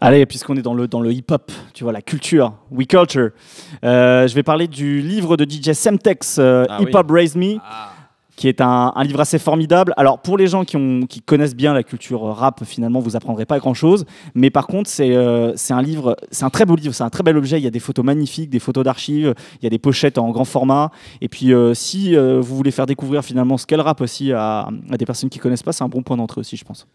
Allez, puisqu'on est dans le, dans le hip-hop, tu vois, la culture, We Culture, euh, je vais parler du livre de DJ Semtex, euh, Ah Hip oui. Hop Raise Me, Ah. qui est un, un livre assez formidable. Alors, pour les gens qui, ont, qui connaissent bien la culture rap, finalement, vous apprendrez pas grand-chose. Mais par contre, c'est euh, un livre, c'est un très beau livre, c'est un très bel objet. Il y a des photos magnifiques, des photos d'archives, il y a des pochettes en grand format. Et puis, euh, si euh, vous voulez faire découvrir finalement ce qu'est le rap aussi à, à des personnes qui connaissent pas, c'est un bon point d'entrée aussi, je pense.